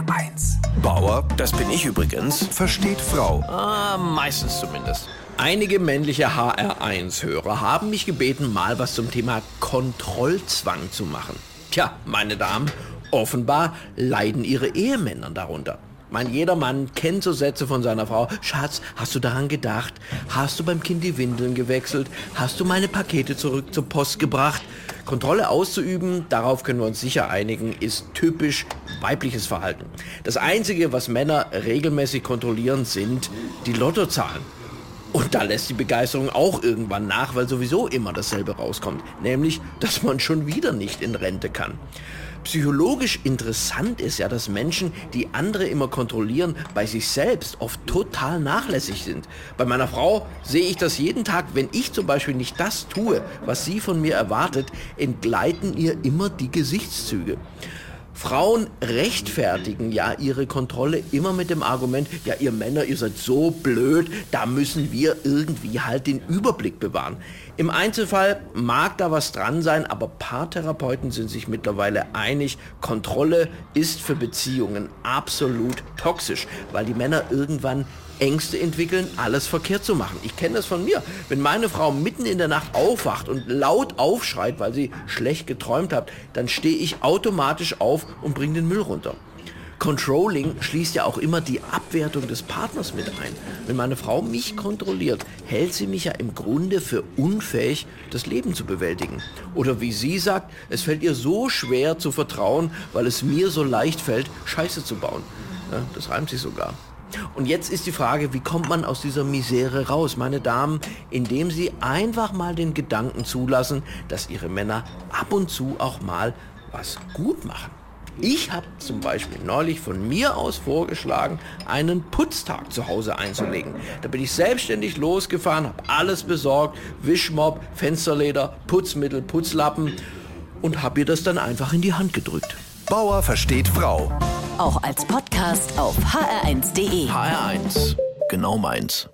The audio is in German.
HR1. Bauer, das bin ich übrigens, versteht Frau. Ah, meistens zumindest. Einige männliche HR1-Hörer haben mich gebeten, mal was zum Thema Kontrollzwang zu machen. Tja, meine Damen, offenbar leiden ihre Ehemänner darunter. Mein jeder Mann kennt so Sätze von seiner Frau. Schatz, hast du daran gedacht? Hast du beim Kind die Windeln gewechselt? Hast du meine Pakete zurück zur Post gebracht? Kontrolle auszuüben, darauf können wir uns sicher einigen, ist typisch weibliches Verhalten. Das Einzige, was Männer regelmäßig kontrollieren, sind die Lottozahlen. Und da lässt die Begeisterung auch irgendwann nach, weil sowieso immer dasselbe rauskommt. Nämlich, dass man schon wieder nicht in Rente kann. Psychologisch interessant ist ja, dass Menschen, die andere immer kontrollieren, bei sich selbst oft total nachlässig sind. Bei meiner Frau sehe ich das jeden Tag, wenn ich zum Beispiel nicht das tue, was sie von mir erwartet, entgleiten ihr immer die Gesichtszüge. Frauen rechtfertigen ja ihre Kontrolle immer mit dem Argument, ja ihr Männer, ihr seid so blöd, da müssen wir irgendwie halt den Überblick bewahren. Im Einzelfall mag da was dran sein, aber Paartherapeuten sind sich mittlerweile einig, Kontrolle ist für Beziehungen absolut toxisch, weil die Männer irgendwann Ängste entwickeln, alles verkehrt zu machen. Ich kenne das von mir. Wenn meine Frau mitten in der Nacht aufwacht und laut aufschreit, weil sie schlecht geträumt hat, dann stehe ich automatisch auf und bringe den Müll runter. Controlling schließt ja auch immer die Abwertung des Partners mit ein. Wenn meine Frau mich kontrolliert, hält sie mich ja im Grunde für unfähig, das Leben zu bewältigen. Oder wie sie sagt, es fällt ihr so schwer zu vertrauen, weil es mir so leicht fällt, Scheiße zu bauen. Ja, das reimt sich sogar. Und jetzt ist die Frage, wie kommt man aus dieser Misere raus, meine Damen, indem Sie einfach mal den Gedanken zulassen, dass Ihre Männer ab und zu auch mal was gut machen. Ich habe zum Beispiel neulich von mir aus vorgeschlagen, einen Putztag zu Hause einzulegen. Da bin ich selbstständig losgefahren, habe alles besorgt, Wischmopp, Fensterleder, Putzmittel, Putzlappen und habe ihr das dann einfach in die Hand gedrückt. Bauer versteht Frau. Auch als Podcast auf hr1.de. HR1, genau meins.